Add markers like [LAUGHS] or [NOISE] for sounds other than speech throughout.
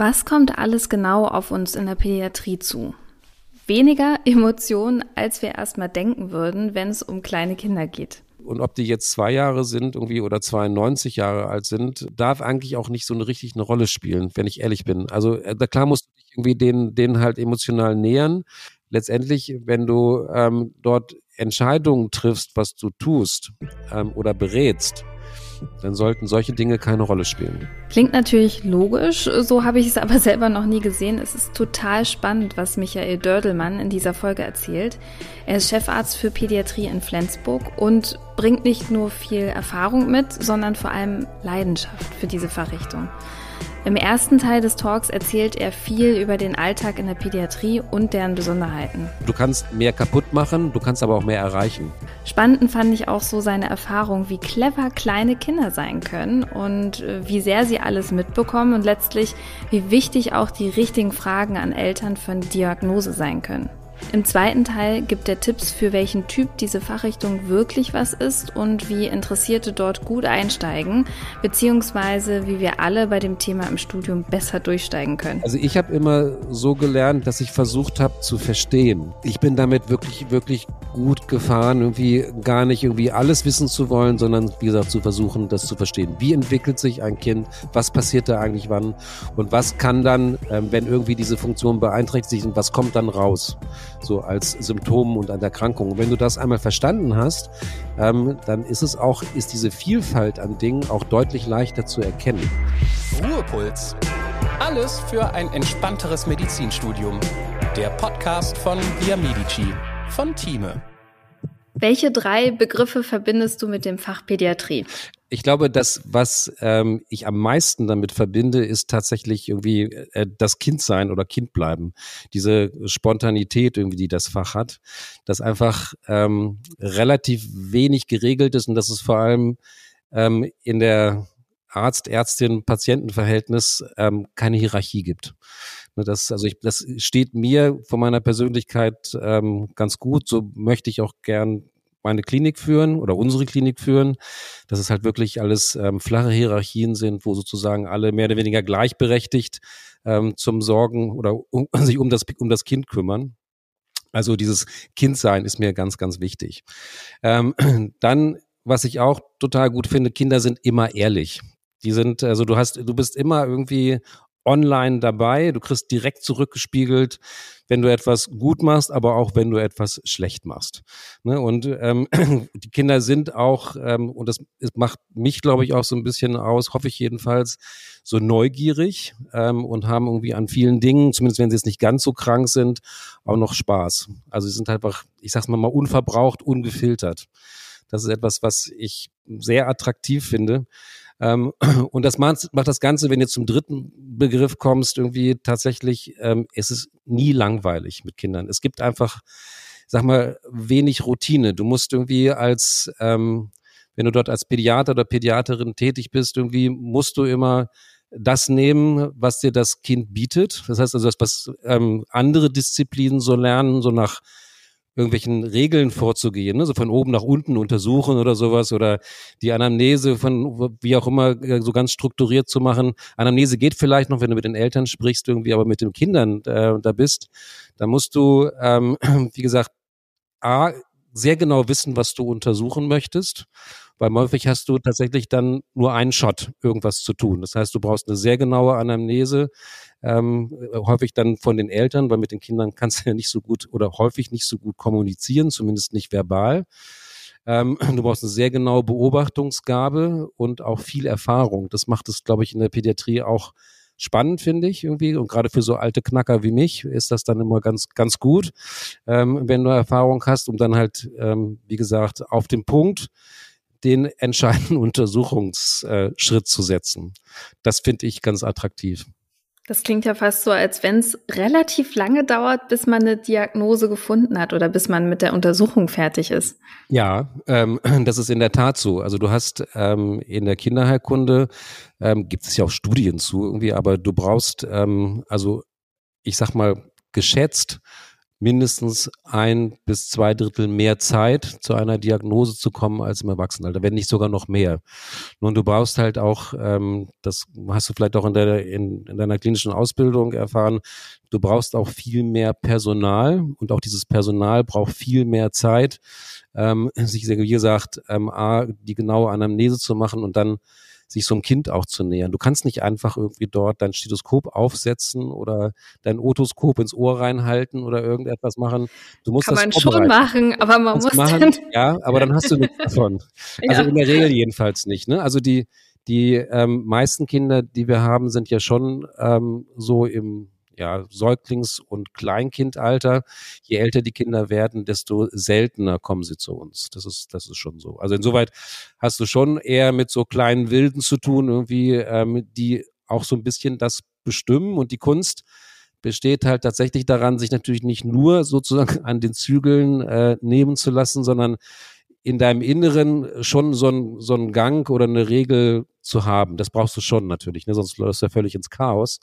Was kommt alles genau auf uns in der Pädiatrie zu? Weniger Emotionen, als wir erstmal denken würden, wenn es um kleine Kinder geht. Und ob die jetzt zwei Jahre sind irgendwie oder 92 Jahre alt sind, darf eigentlich auch nicht so eine richtig eine Rolle spielen, wenn ich ehrlich bin. Also äh, klar musst du dich irgendwie denen, denen halt emotional nähern. Letztendlich, wenn du ähm, dort Entscheidungen triffst, was du tust ähm, oder berätst, dann sollten solche Dinge keine Rolle spielen. Klingt natürlich logisch, so habe ich es aber [LAUGHS] selber noch nie gesehen. Es ist total spannend, was Michael Dördelmann in dieser Folge erzählt. Er ist Chefarzt für Pädiatrie in Flensburg und bringt nicht nur viel Erfahrung mit, sondern vor allem Leidenschaft für diese Fachrichtung. Im ersten Teil des Talks erzählt er viel über den Alltag in der Pädiatrie und deren Besonderheiten. Du kannst mehr kaputt machen, du kannst aber auch mehr erreichen. Spannend fand ich auch so seine Erfahrung, wie clever kleine Kinder sein können und äh, wie sehr sie alles mitbekommen und letztlich wie wichtig auch die richtigen Fragen an Eltern für eine Diagnose sein können. Im zweiten Teil gibt er Tipps, für welchen Typ diese Fachrichtung wirklich was ist und wie Interessierte dort gut einsteigen, beziehungsweise wie wir alle bei dem Thema im Studium besser durchsteigen können. Also ich habe immer so gelernt, dass ich versucht habe zu verstehen. Ich bin damit wirklich, wirklich gut gefahren, irgendwie gar nicht irgendwie alles wissen zu wollen, sondern wie gesagt zu versuchen, das zu verstehen. Wie entwickelt sich ein Kind? Was passiert da eigentlich wann? Und was kann dann, ähm, wenn irgendwie diese Funktion beeinträchtigt was kommt dann raus? So als Symptom und an Erkrankung. Und wenn du das einmal verstanden hast, ähm, dann ist es auch, ist diese Vielfalt an Dingen auch deutlich leichter zu erkennen. Ruhepuls. Alles für ein entspannteres Medizinstudium. Der Podcast von Via Medici von Thieme. Welche drei Begriffe verbindest du mit dem Fach Pädiatrie? Ich glaube, das, was ähm, ich am meisten damit verbinde, ist tatsächlich irgendwie äh, das Kindsein oder Kindbleiben. Diese Spontanität irgendwie, die das Fach hat, das einfach ähm, relativ wenig geregelt ist und dass es vor allem ähm, in der Arzt-Ärztin-Patienten-Verhältnis ähm, keine Hierarchie gibt. Ne, das, also ich, das steht mir von meiner Persönlichkeit ähm, ganz gut. So möchte ich auch gern meine Klinik führen oder unsere Klinik führen, dass es halt wirklich alles ähm, flache Hierarchien sind, wo sozusagen alle mehr oder weniger gleichberechtigt ähm, zum Sorgen oder um, [LAUGHS] sich um das, um das Kind kümmern. Also dieses Kindsein ist mir ganz, ganz wichtig. Ähm, [CLEARS THROAT] dann, was ich auch total gut finde, Kinder sind immer ehrlich. Die sind, also du hast, du bist immer irgendwie online dabei. Du kriegst direkt zurückgespiegelt, wenn du etwas gut machst, aber auch wenn du etwas schlecht machst. Ne? Und ähm, [CLEARS THROAT] die Kinder sind auch, ähm, und das macht mich, glaube ich, auch so ein bisschen aus, hoffe ich jedenfalls, so neugierig ähm, und haben irgendwie an vielen Dingen, zumindest wenn sie jetzt nicht ganz so krank sind, auch noch Spaß. Also sie sind einfach, ich sag's mal mal, unverbraucht, ungefiltert. Das ist etwas, was ich sehr attraktiv finde. Ähm, [CLEARS THROAT] und das macht, macht das Ganze, wenn du zum dritten Begriff kommst, irgendwie tatsächlich, ähm, es ist nie langweilig mit Kindern. Es gibt einfach, sag mal, wenig Routine. Du musst irgendwie als, ähm, wenn du dort als Pädiater oder Pädiaterin tätig bist, irgendwie musst du immer das nehmen, was dir das Kind bietet. Das heißt also, das, was ähm, andere Disziplinen so lernen, so nach irgendwelchen Regeln vorzugehen, ne? so von oben nach unten untersuchen oder sowas oder die Anamnese von wie auch immer äh, so ganz strukturiert zu machen. Anamnese geht vielleicht noch, wenn du mit den Eltern sprichst irgendwie, aber mit den Kindern äh, da bist, da musst du, ähm, [CLEARS THROAT] wie gesagt, a sehr genau wissen, was du untersuchen möchtest weil häufig hast du tatsächlich dann nur einen Shot, irgendwas zu tun. Das heißt, du brauchst eine sehr genaue Anamnese, ähm, häufig dann von den Eltern, weil mit den Kindern kannst du ja nicht so gut oder häufig nicht so gut kommunizieren, zumindest nicht verbal. Ähm, du brauchst eine sehr genaue Beobachtungsgabe und auch viel Erfahrung. Das macht es, glaube ich, in der Pädiatrie auch spannend, finde ich irgendwie. Und gerade für so alte Knacker wie mich ist das dann immer ganz, ganz gut, ähm, wenn du Erfahrung hast, um dann halt, ähm, wie gesagt, auf den Punkt den entscheidenden [LAUGHS] Untersuchungsschritt zu setzen. Das finde ich ganz attraktiv. Das klingt ja fast so, als wenn es relativ lange dauert, bis man eine Diagnose gefunden hat oder bis man mit der Untersuchung fertig ist. Ja, ähm, [CLEARS THROAT] das ist in der Tat so. Also du hast ähm, in der Kinderheilkunde, ähm, gibt es ja auch Studien zu irgendwie, aber du brauchst, ähm, also ich sag mal, geschätzt mindestens ein bis zwei Drittel mehr Zeit, zu einer Diagnose zu kommen als im Erwachsenenalter, wenn nicht sogar noch mehr. Nun, du brauchst halt auch, ähm, das hast du vielleicht auch in, der, in, in deiner klinischen Ausbildung erfahren, du brauchst auch viel mehr Personal und auch dieses Personal braucht viel mehr Zeit, ähm, sich, wie gesagt, ähm, A, die genaue Anamnese zu machen und dann sich so einem Kind auch zu nähern. Du kannst nicht einfach irgendwie dort dein Stethoskop aufsetzen oder dein Otoskop ins Ohr reinhalten oder irgendetwas machen. Du musst Kann das man schon machen, aber man muss machen, dann ja, aber dann hast du nichts davon. [LAUGHS] Also Ja. in der Regel jedenfalls nicht. Ne? Also die die ähm, meisten Kinder, die wir haben, sind ja schon ähm, so im ja, Säuglings- und Kleinkindalter. Je älter die Kinder werden, desto seltener kommen sie zu uns. Das ist, das ist schon so. Also insoweit hast du schon eher mit so kleinen Wilden zu tun, irgendwie, ähm, die auch so ein bisschen das bestimmen und die Kunst besteht halt tatsächlich daran, sich natürlich nicht nur sozusagen [LAUGHS] an den Zügeln äh, nehmen zu lassen, sondern in deinem Inneren schon so ein, so ein Gang oder eine Regel zu haben. Das brauchst du schon natürlich, ne? sonst läufst du ja völlig ins Chaos.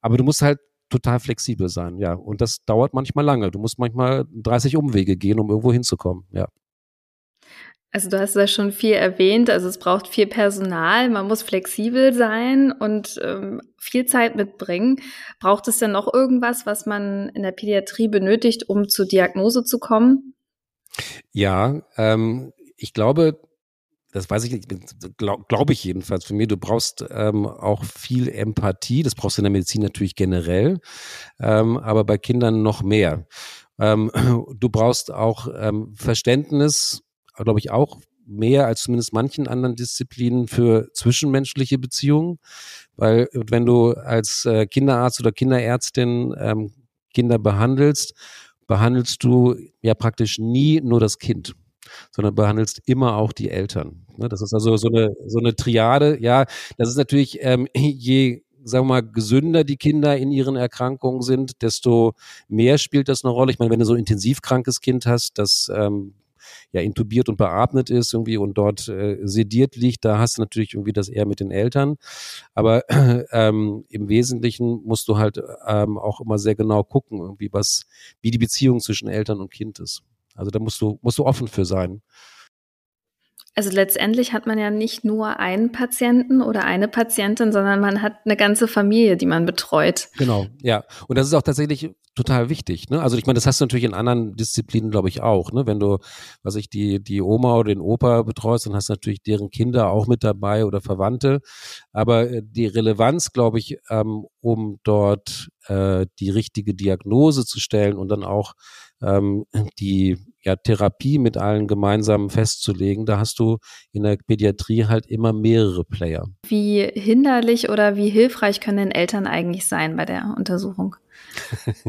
Aber du musst halt total flexibel sein, ja. Und das dauert manchmal lange. Du musst manchmal 30 Umwege gehen, um irgendwo hinzukommen, ja. Also du hast da schon viel erwähnt. Also es braucht viel Personal, man muss flexibel sein und ähm, viel Zeit mitbringen. Braucht es denn noch irgendwas, was man in der Pädiatrie benötigt, um zur Diagnose zu kommen? Ja, ähm, ich glaube, das weiß ich nicht, glaube glaub ich jedenfalls von mir, du brauchst ähm, auch viel Empathie, das brauchst du in der Medizin natürlich generell, ähm, aber bei Kindern noch mehr. Ähm, [CLEARS THROAT] du brauchst auch ähm, Verständnis, glaube ich, auch mehr als zumindest manchen anderen Disziplinen für zwischenmenschliche Beziehungen, weil wenn du als äh, Kinderarzt oder Kinderärztin ähm, Kinder behandelst, behandelst du ja praktisch nie nur das Kind sondern behandelst immer auch die Eltern. Ne, Das ist also so eine, so eine Triade. Ja, das ist natürlich, ähm, [LAUGHS] je sagen wir mal, gesünder die Kinder in ihren Erkrankungen sind, desto mehr spielt das eine Rolle. Ich meine, wenn du so ein intensiv krankes Kind hast, das ähm, ja intubiert und beatmet ist irgendwie und dort äh, sediert liegt, da hast du natürlich irgendwie das eher mit den Eltern. Aber [CLEARS THROAT] ähm, im Wesentlichen musst du halt ähm, auch immer sehr genau gucken, irgendwie was, wie die Beziehung zwischen Eltern und Kind ist. Also da musst du, musst du offen für sein. Also letztendlich hat man ja nicht nur einen Patienten oder eine Patientin, sondern man hat eine ganze Familie, die man betreut. Genau, ja. Und das ist auch tatsächlich total wichtig. Ne? Also ich meine, das hast du natürlich in anderen Disziplinen, glaube ich, auch. Ne? Wenn du, was ich die die Oma oder den Opa betreust, dann hast du natürlich deren Kinder auch mit dabei oder Verwandte. Aber äh, die Relevanz, glaube ich, ähm, um dort äh, die richtige Diagnose zu stellen und dann auch ähm, die ja, Therapie mit allen gemeinsam festzulegen, da hast du in der Pädiatrie halt immer mehrere Player. Wie hinderlich oder wie hilfreich können denn Eltern eigentlich sein bei der Untersuchung? [LAUGHS]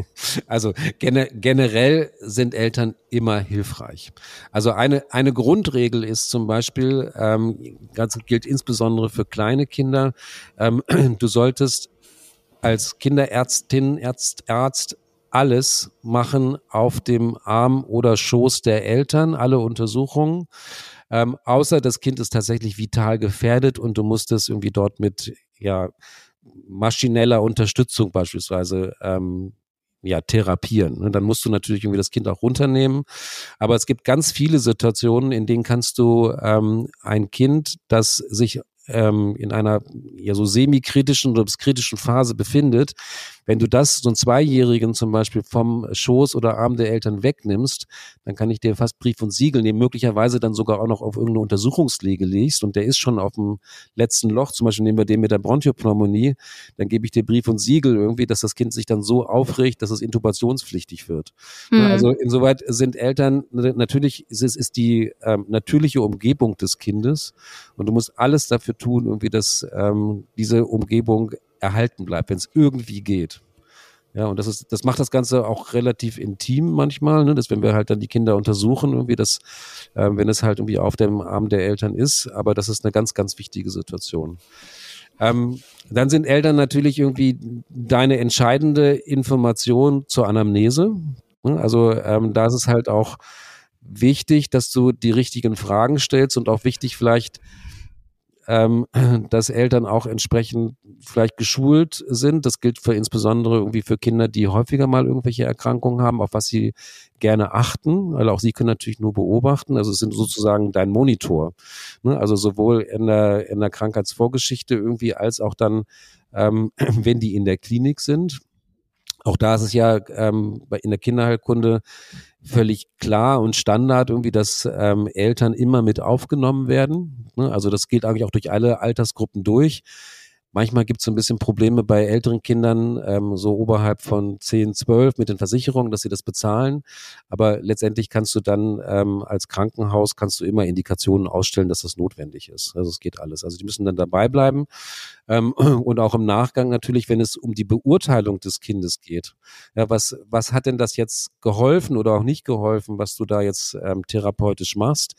Also gene generell sind Eltern immer hilfreich. Also eine, eine Grundregel ist zum Beispiel, ähm, das gilt insbesondere für kleine Kinder, ähm, [CLEARS THROAT] du solltest als Kinderärztin, Ärzt, Arzt alles machen auf dem Arm oder Schoß der Eltern, alle Untersuchungen. Ähm, außer das Kind ist tatsächlich vital gefährdet und du musst es irgendwie dort mit ja, maschineller Unterstützung beispielsweise ähm, ja, therapieren. Ne? Dann musst du natürlich irgendwie das Kind auch runternehmen. Aber es gibt ganz viele Situationen, in denen kannst du ähm, ein Kind, das sich ähm, in einer ja so semi-kritischen oder kritischen Phase befindet, wenn du das so einen Zweijährigen zum Beispiel vom Schoß oder Arm der Eltern wegnimmst, dann kann ich dir fast Brief und Siegel nehmen, möglicherweise dann sogar auch noch auf irgendeine Untersuchungslege legst. Und der ist schon auf dem letzten Loch, zum Beispiel nehmen wir den mit der Bronchiopneumonie, dann gebe ich dir Brief und Siegel irgendwie, dass das Kind sich dann so aufregt, dass es intubationspflichtig wird. Hm. Also insoweit sind Eltern, natürlich ist es ist die ähm, natürliche Umgebung des Kindes. Und du musst alles dafür tun, irgendwie, dass ähm, diese Umgebung erhalten bleibt, wenn es irgendwie geht. Ja, und das ist, das macht das Ganze auch relativ intim manchmal, ne? dass wenn wir halt dann die Kinder untersuchen, irgendwie das, äh, wenn es halt irgendwie auf dem Arm der Eltern ist, aber das ist eine ganz, ganz wichtige Situation. Ähm, dann sind Eltern natürlich irgendwie deine entscheidende Information zur Anamnese. Ne? Also ähm, da ist es halt auch wichtig, dass du die richtigen Fragen stellst und auch wichtig vielleicht ähm, [CLEARS THROAT] dass Eltern auch entsprechend vielleicht geschult sind. Das gilt für insbesondere irgendwie für Kinder, die häufiger mal irgendwelche Erkrankungen haben, auf was sie gerne achten, weil auch sie können natürlich nur beobachten. Also es sind sozusagen dein Monitor. Ne? Also sowohl in der, in der Krankheitsvorgeschichte irgendwie als auch dann, ähm, [CLEARS THROAT] wenn die in der Klinik sind. Auch da ist es ja ähm, in der Kinderheilkunde völlig klar und Standard irgendwie, dass ähm, Eltern immer mit aufgenommen werden. Ne? Also das gilt eigentlich auch durch alle Altersgruppen durch. Manchmal gibt es so ein bisschen Probleme bei älteren Kindern, ähm, so oberhalb von 10, 12 mit den Versicherungen, dass sie das bezahlen. Aber letztendlich kannst du dann ähm, als Krankenhaus kannst du immer Indikationen ausstellen, dass das notwendig ist. Also es geht alles. Also die müssen dann dabei bleiben. Ähm, [CLEARS THROAT] und auch im Nachgang natürlich, wenn es um die Beurteilung des Kindes geht. Ja, was, was hat denn das jetzt geholfen oder auch nicht geholfen, was du da jetzt ähm, therapeutisch machst?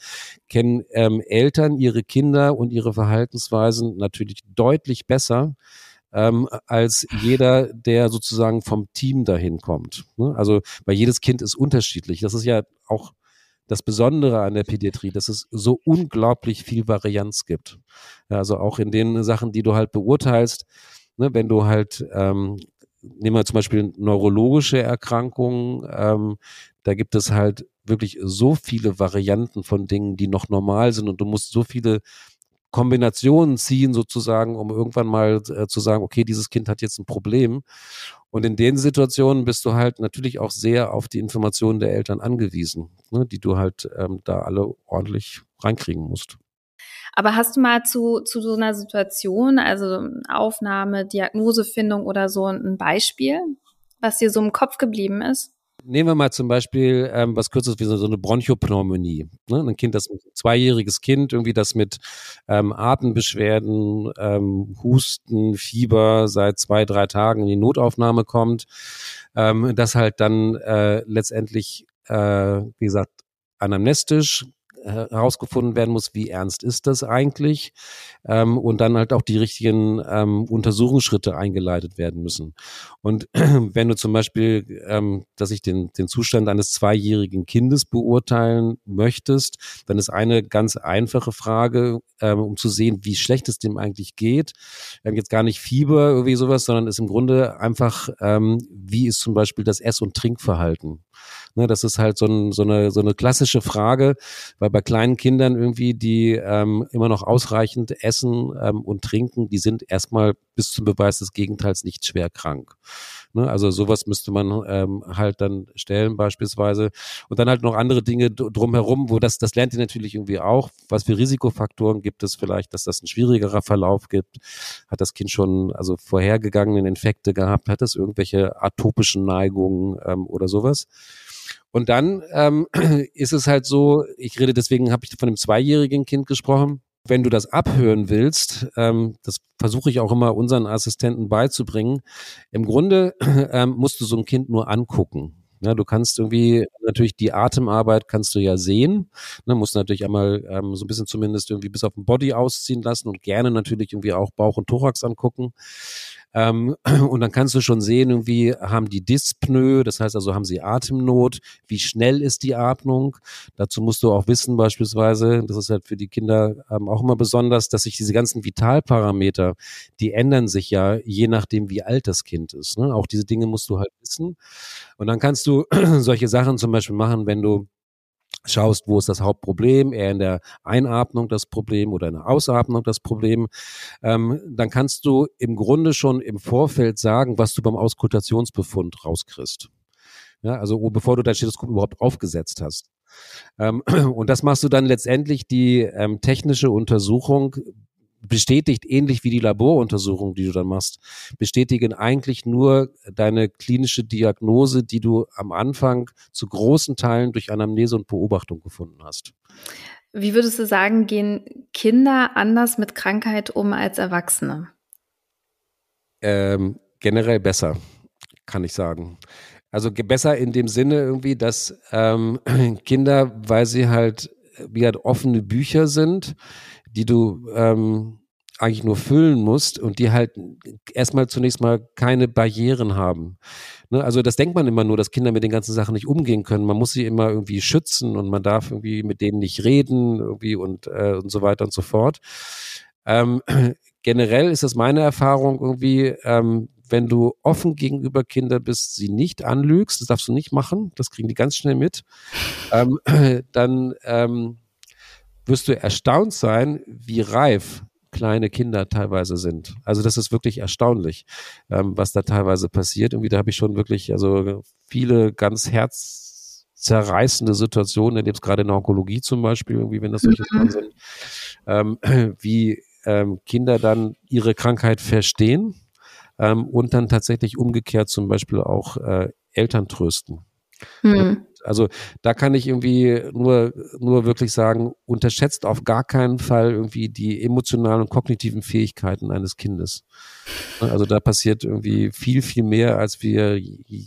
Kennen ähm, Eltern ihre Kinder und ihre Verhaltensweisen natürlich deutlich besser ähm, als jeder, der sozusagen vom Team dahin kommt. Ne? Also, weil jedes Kind ist unterschiedlich. Das ist ja auch das Besondere an der Pädiatrie, dass es so unglaublich viel Varianz gibt. Also auch in den Sachen, die du halt beurteilst, ne, wenn du halt, ähm, nehmen wir zum Beispiel neurologische Erkrankungen, ähm, da gibt es halt wirklich so viele Varianten von Dingen, die noch normal sind und du musst so viele Kombinationen ziehen sozusagen, um irgendwann mal äh, zu sagen, okay, dieses Kind hat jetzt ein Problem. Und in den Situationen bist du halt natürlich auch sehr auf die Informationen der Eltern angewiesen, ne, die du halt ähm, da alle ordentlich reinkriegen musst. Aber hast du mal zu, zu so einer Situation, also Aufnahme, Diagnosefindung oder so ein Beispiel, was dir so im Kopf geblieben ist? Nehmen wir mal zum Beispiel ähm, was kurzes wie so, so eine Bronchopneumonie. Ne? Ein Kind, das ein zweijähriges Kind, irgendwie das mit ähm, Atembeschwerden, ähm, Husten, Fieber seit zwei, drei Tagen in die Notaufnahme kommt, ähm, das halt dann äh, letztendlich, äh, wie gesagt, anamnestisch herausgefunden werden muss, wie ernst ist das eigentlich ähm, und dann halt auch die richtigen ähm, Untersuchungsschritte eingeleitet werden müssen. Und [CLEARS THROAT] wenn du zum Beispiel, ähm, dass ich den, den Zustand eines zweijährigen Kindes beurteilen möchtest, dann ist eine ganz einfache Frage, ähm, um zu sehen, wie schlecht es dem eigentlich geht. Ähm, jetzt gar nicht Fieber irgendwie sowas, sondern ist im Grunde einfach, ähm, wie ist zum Beispiel das Ess- und Trinkverhalten. Ne, das ist halt so, ein, so, eine, so eine klassische Frage, weil bei kleinen Kindern irgendwie, die ähm, immer noch ausreichend essen ähm, und trinken, die sind erstmal bis zum Beweis des Gegenteils nicht schwer krank. Ne? Also sowas müsste man ähm, halt dann stellen beispielsweise. Und dann halt noch andere Dinge drumherum, wo das, das lernt ihr natürlich irgendwie auch. Was für Risikofaktoren gibt es vielleicht, dass das ein schwierigerer Verlauf gibt? Hat das Kind schon also vorhergegangenen Infekte gehabt? Hat es irgendwelche atopischen Neigungen ähm, oder sowas? Und dann ähm, [CLEARS THROAT] ist es halt so, ich rede deswegen, habe ich von einem zweijährigen Kind gesprochen. Wenn du das abhören willst, ähm, das versuche ich auch immer unseren Assistenten beizubringen. Im Grunde [CLEARS THROAT] ähm, musst du so ein Kind nur angucken. Ja, du kannst irgendwie natürlich die Atemarbeit kannst du ja sehen. Ne, musst natürlich einmal ähm, so ein bisschen zumindest irgendwie bis auf den Body ausziehen lassen und gerne natürlich irgendwie auch Bauch und Thorax angucken. Ähm, [CLEARS THROAT] und dann kannst du schon sehen, irgendwie haben die Dyspnoe, das heißt also haben sie Atemnot, wie schnell ist die Atmung. Dazu musst du auch wissen beispielsweise, das ist halt für die Kinder ähm, auch immer besonders, dass sich diese ganzen Vitalparameter, die ändern sich ja je nachdem, wie alt das Kind ist. Ne? Auch diese Dinge musst du halt wissen. Und dann kannst du [CLEARS THROAT] solche Sachen zum Beispiel machen, wenn du schaust, wo ist das Hauptproblem, eher in der Einatmung das Problem oder in der Ausatmung das Problem, ähm, dann kannst du im Grunde schon im Vorfeld sagen, was du beim Auskultationsbefund rauskriegst. Ja, also bevor du dein Stethoskop überhaupt aufgesetzt hast. Ähm, [CLEARS THROAT] und das machst du dann letztendlich die ähm, technische Untersuchung bestätigt, ähnlich wie die Laboruntersuchung, die du dann machst, bestätigen eigentlich nur deine klinische Diagnose, die du am Anfang zu großen Teilen durch Anamnese und Beobachtung gefunden hast. Wie würdest du sagen, gehen Kinder anders mit Krankheit um als Erwachsene? Ähm, generell besser, kann ich sagen. Also besser in dem Sinne irgendwie, dass ähm, [CLEARS THROAT] Kinder, weil sie halt wie halt offene Bücher sind, die du ähm, eigentlich nur füllen musst und die halt erstmal zunächst mal keine Barrieren haben. Ne? Also das denkt man immer nur, dass Kinder mit den ganzen Sachen nicht umgehen können. Man muss sie immer irgendwie schützen und man darf irgendwie mit denen nicht reden irgendwie und, äh, und so weiter und so fort. Ähm, [CLEARS THROAT] generell ist das meine Erfahrung irgendwie, ähm, wenn du offen gegenüber Kindern bist, sie nicht anlügst, das darfst du nicht machen, das kriegen die ganz schnell mit, ähm, [CLEARS THROAT] dann ähm, wirst du erstaunt sein, wie reif kleine Kinder teilweise sind. Also das ist wirklich erstaunlich, ähm, was da teilweise passiert. Irgendwie da habe ich schon wirklich also viele ganz herzzerreißende Situationen, erlebt gerade in der Onkologie zum Beispiel, irgendwie, wenn das solche mhm. sind, ähm, [CLEARS THROAT] wie ähm, Kinder dann ihre Krankheit verstehen ähm, und dann tatsächlich umgekehrt zum Beispiel auch äh, Eltern trösten. Mhm. Also da kann ich irgendwie nur, nur wirklich sagen, unterschätzt auf gar keinen Fall irgendwie die emotionalen und kognitiven Fähigkeiten eines Kindes. Also da passiert irgendwie viel, viel mehr, als wir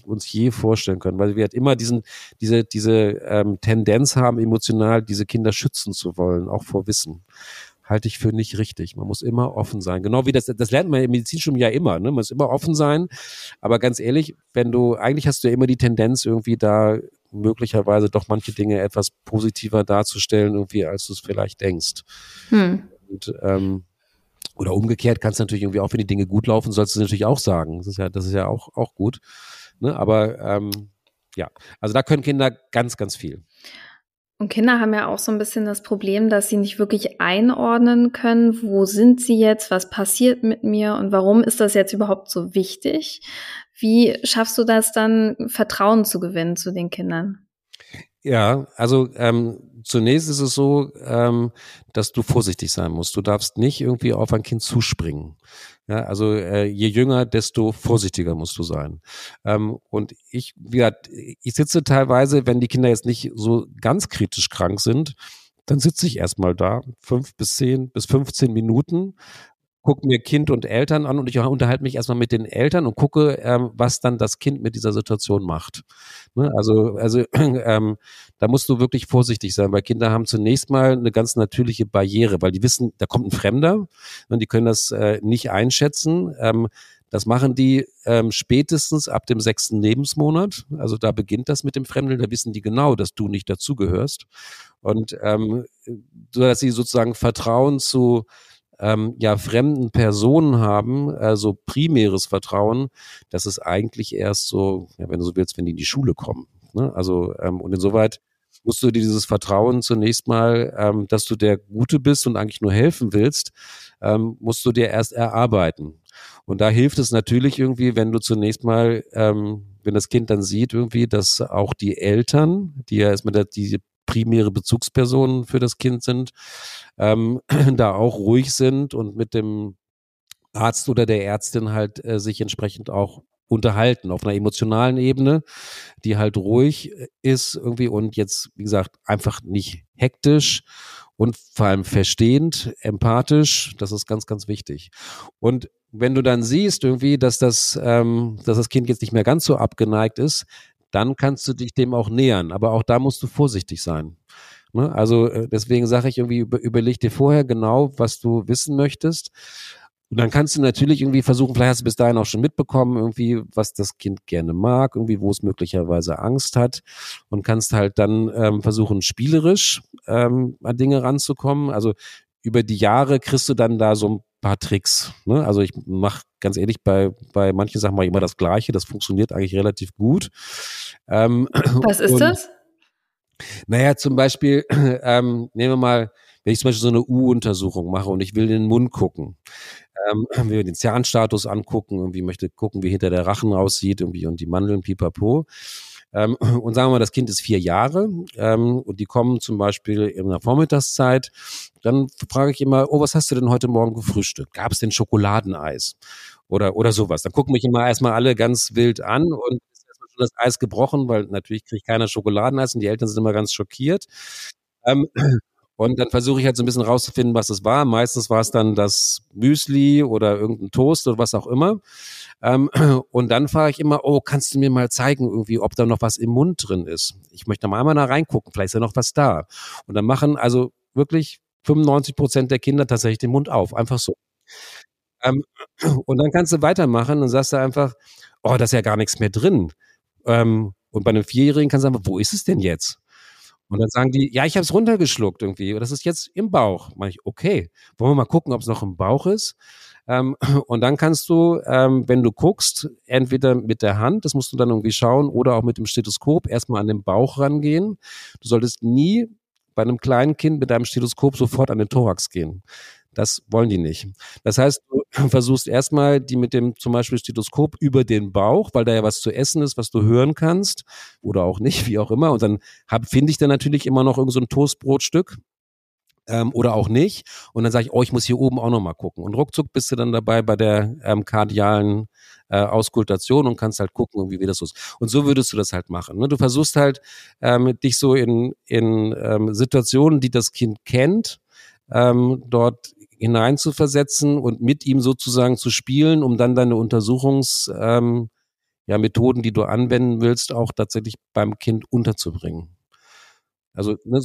uns je vorstellen können, weil wir halt immer diesen, diese, diese ähm, Tendenz haben, emotional diese Kinder schützen zu wollen, auch vor Wissen halte ich für nicht richtig. Man muss immer offen sein. Genau wie das, das lernt man im Medizinstudium ja immer. Ne? Man muss immer offen sein. Aber ganz ehrlich, wenn du, eigentlich hast du ja immer die Tendenz, irgendwie da möglicherweise doch manche Dinge etwas positiver darzustellen, irgendwie, als du es vielleicht denkst. Hm. Und, ähm, oder umgekehrt kannst du natürlich irgendwie auch, wenn die Dinge gut laufen, sollst du natürlich auch sagen. Das ist ja, das ist ja auch, auch gut. Ne? Aber ähm, ja, also da können Kinder ganz, ganz viel. Und Kinder haben ja auch so ein bisschen das Problem, dass sie nicht wirklich einordnen können, wo sind sie jetzt, was passiert mit mir und warum ist das jetzt überhaupt so wichtig? Wie schaffst du das dann, Vertrauen zu gewinnen zu den Kindern? Ja, also ähm, zunächst ist es so, ähm, dass du vorsichtig sein musst. Du darfst nicht irgendwie auf ein Kind zuspringen. Ja, also äh, je jünger, desto vorsichtiger musst du sein. Ähm, und ich, wie gesagt, ich sitze teilweise, wenn die Kinder jetzt nicht so ganz kritisch krank sind, dann sitze ich erstmal da, fünf bis zehn bis 15 Minuten, gucke mir Kind und Eltern an und ich unterhalte mich erstmal mit den Eltern und gucke, ähm, was dann das Kind mit dieser Situation macht. Ne? Also, also [CLEARS THROAT] ähm, da musst du wirklich vorsichtig sein, weil Kinder haben zunächst mal eine ganz natürliche Barriere, weil die wissen, da kommt ein Fremder und die können das äh, nicht einschätzen. Ähm, das machen die ähm, spätestens ab dem sechsten Lebensmonat. Also da beginnt das mit dem Fremden. Da wissen die genau, dass du nicht dazugehörst. Und ähm, dass sie sozusagen Vertrauen zu ähm, ja fremden Personen haben, also primäres Vertrauen, das ist eigentlich erst so, ja, wenn du so willst, wenn die in die Schule kommen. Ne? Also ähm, und insoweit musst du dir dieses Vertrauen zunächst mal, ähm, dass du der Gute bist und eigentlich nur helfen willst, ähm, musst du dir erst erarbeiten. Und da hilft es natürlich irgendwie, wenn du zunächst mal, ähm, wenn das Kind dann sieht irgendwie, dass auch die Eltern, die ja erstmal die primäre Bezugspersonen für das Kind sind, ähm, [CLEARS THROAT] da auch ruhig sind und mit dem Arzt oder der Ärztin halt äh, sich entsprechend auch unterhalten auf einer emotionalen Ebene, die halt ruhig äh, ist irgendwie und jetzt, wie gesagt, einfach nicht hektisch und vor allem verstehend, empathisch. Das ist ganz, ganz wichtig. Und wenn du dann siehst irgendwie, dass das, ähm, dass das Kind jetzt nicht mehr ganz so abgeneigt ist, dann kannst du dich dem auch nähern. Aber auch da musst du vorsichtig sein. Ne? Also äh, deswegen sage ich irgendwie, über, überleg dir vorher genau, was du wissen möchtest. Und dann kannst du natürlich irgendwie versuchen, vielleicht hast du bis dahin auch schon mitbekommen, irgendwie, was das Kind gerne mag, irgendwie, wo es möglicherweise Angst hat und kannst halt dann ähm, versuchen, spielerisch ähm, an Dinge ranzukommen. Also über die Jahre kriegst du dann da so ein paar Tricks. Ne? Also ich mache ganz ehrlich, bei, bei manchen Sachen mache ich immer das Gleiche. Das funktioniert eigentlich relativ gut. Ähm, [CLEARS THROAT] Was ist das? Naja, zum Beispiel, [CLEARS THROAT] ähm, nehmen wir mal, wenn ich zum Beispiel so eine U-Untersuchung mache und ich will in den Mund gucken, ähm, [CLEARS THROAT] will den Zahnstatus angucken, irgendwie möchte gucken, wie hinter der Rachen aussieht, irgendwie und die Mandeln, pipapo. Ähm, [CLEARS THROAT] und sagen wir mal, das Kind ist vier Jahre ähm, und die kommen zum Beispiel in der Vormittagszeit. Dann frage ich immer, oh, was hast du denn heute Morgen gefrühstückt? Gab es denn Schokoladeneis? Oder, oder sowas. Dann gucken mich immer erstmal alle ganz wild an und schon das Eis gebrochen, weil natürlich kriegt keiner Schokoladeneis und die Eltern sind immer ganz schockiert. Ähm, [CLEARS THROAT] und dann versuche ich halt so ein bisschen rauszufinden, was es war. Meistens war es dann das Müsli oder irgendein Toast oder was auch immer. Ähm, [CLEARS THROAT] und dann frage ich immer, oh, kannst du mir mal zeigen, irgendwie, ob da noch was im Mund drin ist? Ich möchte mal einmal da reingucken, vielleicht ist ja noch was da. Und dann machen also wirklich 95 Prozent der Kinder tatsächlich den Mund auf, einfach so. Ähm, [CLEARS THROAT] und dann kannst du weitermachen und sagst du einfach, oh, da ist ja gar nichts mehr drin. Ähm, und bei einem Vierjährigen kannst du sagen, wo ist es denn jetzt? Und dann sagen die, ja, ich habe es runtergeschluckt irgendwie. Das ist jetzt im Bauch. Mach ich, okay, wollen wir mal gucken, ob es noch im Bauch ist. Ähm, [CLEARS THROAT] und dann kannst du, ähm, wenn du guckst, entweder mit der Hand, das musst du dann irgendwie schauen, oder auch mit dem Stethoskop erstmal an den Bauch rangehen. Du solltest nie bei einem kleinen Kind mit deinem Stethoskop sofort an den Thorax gehen. Das wollen die nicht. Das heißt, du [CLEARS THROAT] versuchst erstmal die mit dem zum Beispiel Stethoskop über den Bauch, weil da ja was zu essen ist, was du hören kannst oder auch nicht, [LAUGHS] wie auch immer. Und dann finde ich dann natürlich immer noch irgend so Toastbrotstück ähm, oder auch nicht. Und dann sage ich, oh, ich muss hier oben auch nochmal gucken. Und ruckzuck bist du dann dabei bei der ähm, kardialen äh, Auskultation und kannst halt gucken, wie, wie das so ist. Und so würdest du das halt machen. Ne? Du versuchst halt ähm, dich so in, in ähm, Situationen, die das Kind kennt, ähm, dort hineinzuversetzen und mit ihm sozusagen zu spielen, um dann deine Untersuchungs ähm, ja, die du anwenden willst, auch tatsächlich beim Kind unterzubringen. Also ne,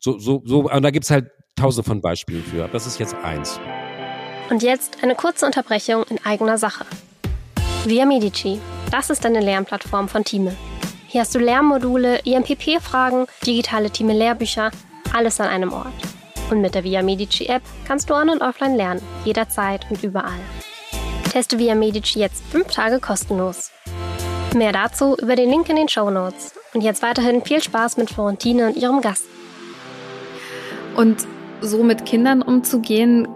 so, so, so, und da gibt's halt tausende von Beispielen für. Das ist jetzt eins. Und jetzt eine kurze Unterbrechung in eigener Sache. Via Medici, das ist eine Lernplattform von Thieme. Hier hast du Lernmodule, IMPP-Fragen, digitale Thieme-Lehrbücher, alles an einem Ort. Und mit der Via Medici App kannst du on- und offline lernen, jederzeit und überall. Teste Via Medici jetzt fünf Tage kostenlos. Mehr dazu über den Link in den Show Notes. Und jetzt weiterhin viel Spaß mit Florentine und ihrem Gast. Und so mit Kindern umzugehen,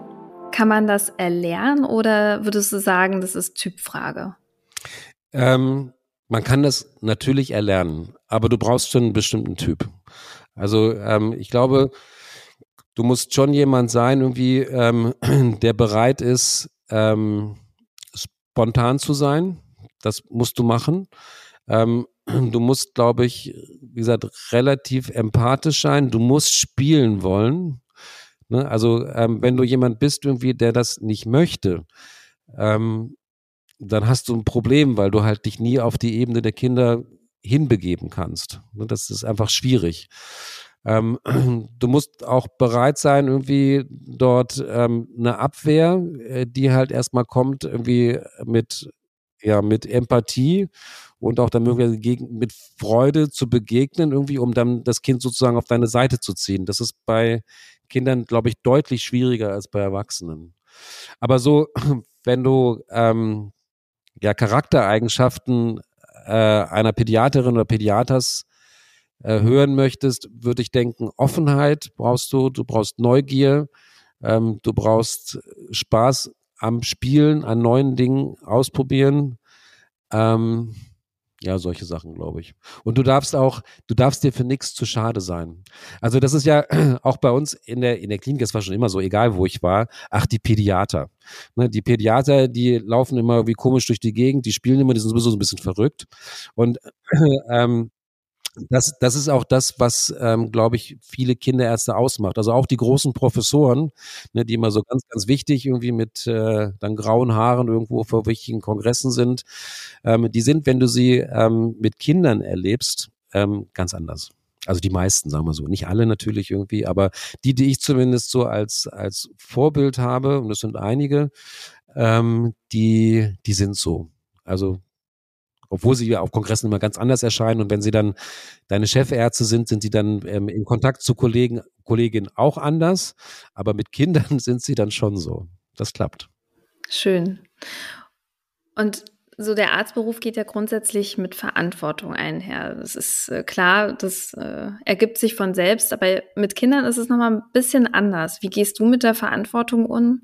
kann man das erlernen oder würdest du sagen, das ist Typfrage? Ähm, man kann das natürlich erlernen, aber du brauchst schon einen bestimmten Typ. Also ähm, ich glaube, du musst schon jemand sein, irgendwie, ähm, [CLEARS THROAT] der bereit ist, ähm, spontan zu sein. Das musst du machen. Ähm, [CLEARS THROAT] du musst, glaube ich, wie gesagt, relativ empathisch sein. Du musst spielen wollen. Ne? Also ähm, wenn du jemand bist, irgendwie, der das nicht möchte, ähm, dann hast du ein Problem, weil du halt dich nie auf die Ebene der Kinder hinbegeben kannst. Ne? Das ist einfach schwierig. Ähm, [CLEARS THROAT] du musst auch bereit sein, irgendwie dort ähm, eine Abwehr, äh, die halt erstmal kommt, irgendwie mit, ja, mit Empathie und auch dann möglicherweise mit Freude zu begegnen, irgendwie, um dann das Kind sozusagen auf deine Seite zu ziehen. Das ist bei Kindern, glaube ich, deutlich schwieriger als bei Erwachsenen. Aber so, [CLEARS THROAT] wenn du ähm, ja Charaktereigenschaften äh, einer Pädiaterin oder Pädiaters äh, hören möchtest, würde ich denken, Offenheit brauchst du, du brauchst Neugier, ähm, du brauchst Spaß am Spielen, an neuen Dingen ausprobieren. Ähm, ja, solche Sachen, glaube ich. Und du darfst auch, du darfst dir für nichts zu schade sein. Also das ist ja [CLEARS THROAT] auch bei uns in der, in der Klinik, es war schon immer so, egal wo ich war, ach, die Pädiater. Ne, die Pädiater, die laufen immer wie komisch durch die Gegend, die spielen immer, die sind sowieso so ein bisschen verrückt. Und [CLEARS THROAT] ähm, das, das ist auch das, was, ähm, glaube ich, viele Kinderärzte ausmacht. Also auch die großen Professoren, ne, die immer so ganz, ganz wichtig irgendwie mit äh, dann grauen Haaren irgendwo vor wichtigen Kongressen sind, ähm, die sind, wenn du sie ähm, mit Kindern erlebst, ähm, ganz anders. Also die meisten, sagen wir so. Nicht alle natürlich irgendwie, aber die, die ich zumindest so als, als Vorbild habe, und das sind einige, ähm, die, die sind so. Also obwohl sie ja auf Kongressen immer ganz anders erscheinen. Und wenn sie dann deine Chefärzte sind, sind sie dann ähm, in Kontakt zu Kollegen, Kolleginnen auch anders. Aber mit Kindern [LAUGHS] sind sie dann schon so. Das klappt. Schön. Und so der Arztberuf geht ja grundsätzlich mit Verantwortung einher. Das ist äh, klar, das äh, ergibt sich von selbst, aber mit Kindern ist es nochmal ein bisschen anders. Wie gehst du mit der Verantwortung um?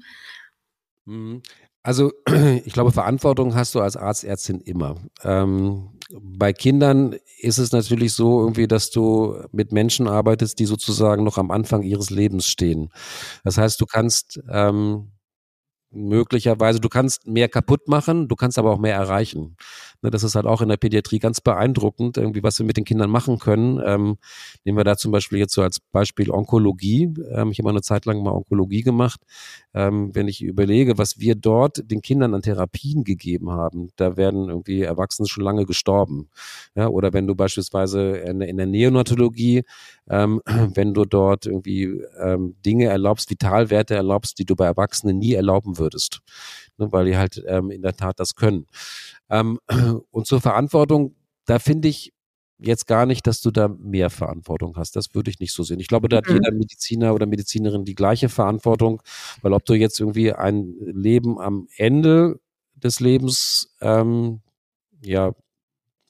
Also [CLEARS THROAT] ich glaube, Verantwortung hast du als Arzt, Ärztin immer. Ähm, bei Kindern ist es natürlich so irgendwie, dass du mit Menschen arbeitest, die sozusagen noch am Anfang ihres Lebens stehen. Das heißt, du kannst ähm, möglicherweise, du kannst mehr kaputt machen, du kannst aber auch mehr erreichen. Ne, das ist halt auch in der Pädiatrie ganz beeindruckend, irgendwie, was wir mit den Kindern machen können. Ähm, nehmen wir da zum Beispiel jetzt so als Beispiel Onkologie. Ähm, ich habe eine Zeit lang mal Onkologie gemacht. Ähm, wenn ich überlege, was wir dort den Kindern an Therapien gegeben haben, da werden irgendwie Erwachsene schon lange gestorben. Ja, oder wenn du beispielsweise in, in der Neonatologie, ähm, [CLEARS THROAT] wenn du dort irgendwie ähm, Dinge erlaubst, Vitalwerte erlaubst, die du bei Erwachsenen nie erlauben würdest, ne, weil die halt ähm, in der Tat das können. Ähm, [CLEARS THROAT] und zur Verantwortung, da finde ich, jetzt gar nicht, dass du da mehr Verantwortung hast. Das würde ich nicht so sehen. Ich glaube, da hat mhm. jeder Mediziner oder Medizinerin die gleiche Verantwortung, weil ob du jetzt irgendwie ein Leben am Ende des Lebens ähm, ja